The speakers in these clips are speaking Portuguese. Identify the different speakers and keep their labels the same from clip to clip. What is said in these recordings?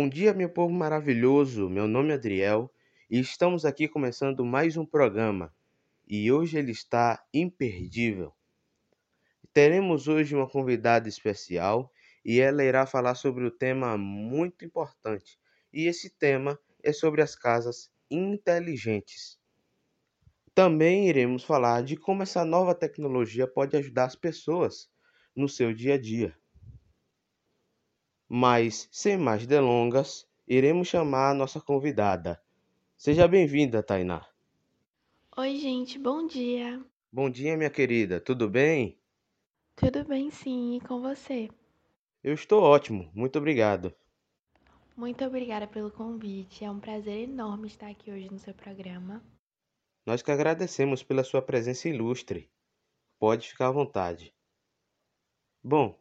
Speaker 1: Bom dia, meu povo maravilhoso. Meu nome é Adriel e estamos aqui começando mais um programa. E hoje ele está imperdível. Teremos hoje uma convidada especial e ela irá falar sobre o tema muito importante. E esse tema é sobre as casas inteligentes. Também iremos falar de como essa nova tecnologia pode ajudar as pessoas no seu dia a dia. Mas, sem mais delongas, iremos chamar a nossa convidada. Seja bem-vinda, Tainá.
Speaker 2: Oi, gente, bom dia.
Speaker 1: Bom dia, minha querida. Tudo bem?
Speaker 2: Tudo bem, sim, e com você?
Speaker 1: Eu estou ótimo, muito obrigado.
Speaker 2: Muito obrigada pelo convite. É um prazer enorme estar aqui hoje no seu programa.
Speaker 1: Nós que agradecemos pela sua presença ilustre. Pode ficar à vontade. Bom,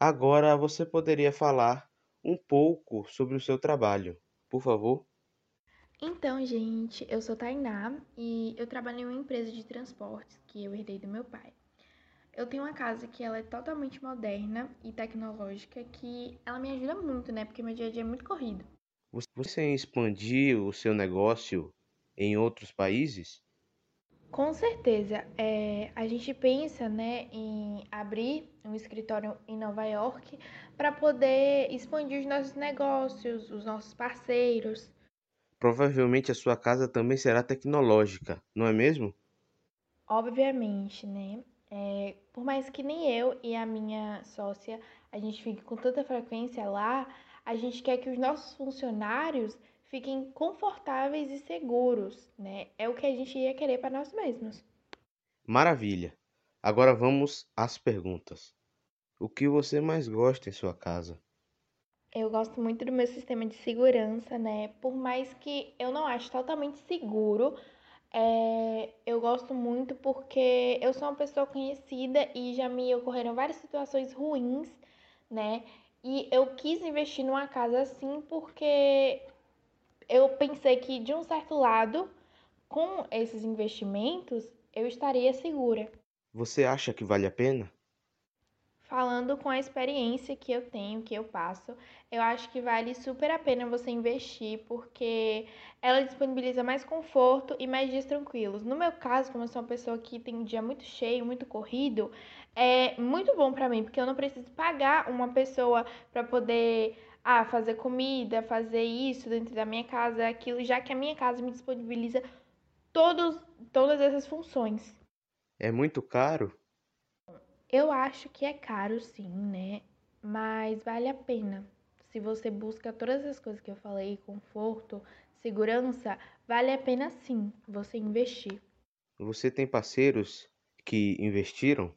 Speaker 1: Agora você poderia falar um pouco sobre o seu trabalho, por favor?
Speaker 2: Então, gente, eu sou Tainá e eu trabalho em uma empresa de transportes que eu herdei do meu pai. Eu tenho uma casa que ela é totalmente moderna e tecnológica, que ela me ajuda muito, né? Porque meu dia a dia é muito corrido.
Speaker 1: Você expandiu o seu negócio em outros países?
Speaker 2: Com certeza. É, a gente pensa né, em abrir um escritório em Nova York para poder expandir os nossos negócios, os nossos parceiros.
Speaker 1: Provavelmente a sua casa também será tecnológica, não é mesmo?
Speaker 2: Obviamente, né? É, por mais que nem eu e a minha sócia a gente fique com tanta frequência lá, a gente quer que os nossos funcionários fiquem confortáveis e seguros, né? É o que a gente ia querer para nós mesmos.
Speaker 1: Maravilha. Agora vamos às perguntas. O que você mais gosta em sua casa?
Speaker 2: Eu gosto muito do meu sistema de segurança, né? Por mais que eu não ache totalmente seguro, é... eu gosto muito porque eu sou uma pessoa conhecida e já me ocorreram várias situações ruins, né? E eu quis investir numa casa assim porque eu pensei que, de um certo lado, com esses investimentos, eu estaria segura.
Speaker 1: Você acha que vale a pena?
Speaker 2: Falando com a experiência que eu tenho, que eu passo, eu acho que vale super a pena você investir, porque ela disponibiliza mais conforto e mais dias tranquilos. No meu caso, como eu sou uma pessoa que tem um dia muito cheio, muito corrido, é muito bom para mim, porque eu não preciso pagar uma pessoa para poder ah, fazer comida, fazer isso dentro da minha casa, aquilo, já que a minha casa me disponibiliza todos, todas essas funções.
Speaker 1: É muito caro?
Speaker 2: Eu acho que é caro sim, né? Mas vale a pena. Se você busca todas as coisas que eu falei, conforto, segurança, vale a pena sim você investir.
Speaker 1: Você tem parceiros que investiram?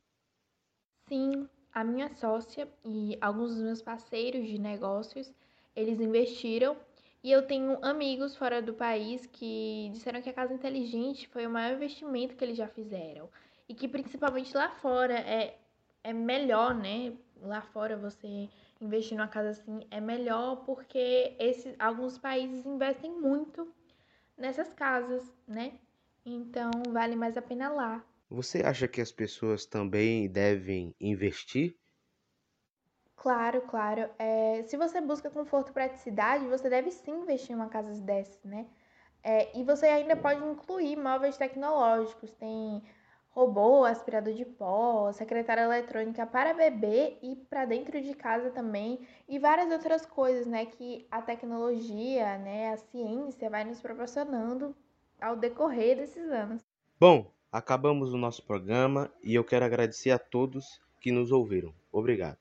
Speaker 2: Sim, a minha sócia e alguns dos meus parceiros de negócios, eles investiram e eu tenho amigos fora do país que disseram que a casa inteligente foi o maior investimento que eles já fizeram e que principalmente lá fora é, é melhor, né? Lá fora você investir numa casa assim é melhor porque esses alguns países investem muito nessas casas, né? Então vale mais a pena lá.
Speaker 1: Você acha que as pessoas também devem investir?
Speaker 2: Claro, claro. É, se você busca conforto e praticidade, você deve sim investir em uma casa dessas, né? É, e você ainda pode incluir móveis tecnológicos. Tem robô, aspirador de pó, secretária eletrônica para bebê e para dentro de casa também. E várias outras coisas, né? Que a tecnologia, né? A ciência vai nos proporcionando ao decorrer desses anos.
Speaker 1: Bom, Acabamos o nosso programa e eu quero agradecer a todos que nos ouviram. Obrigado.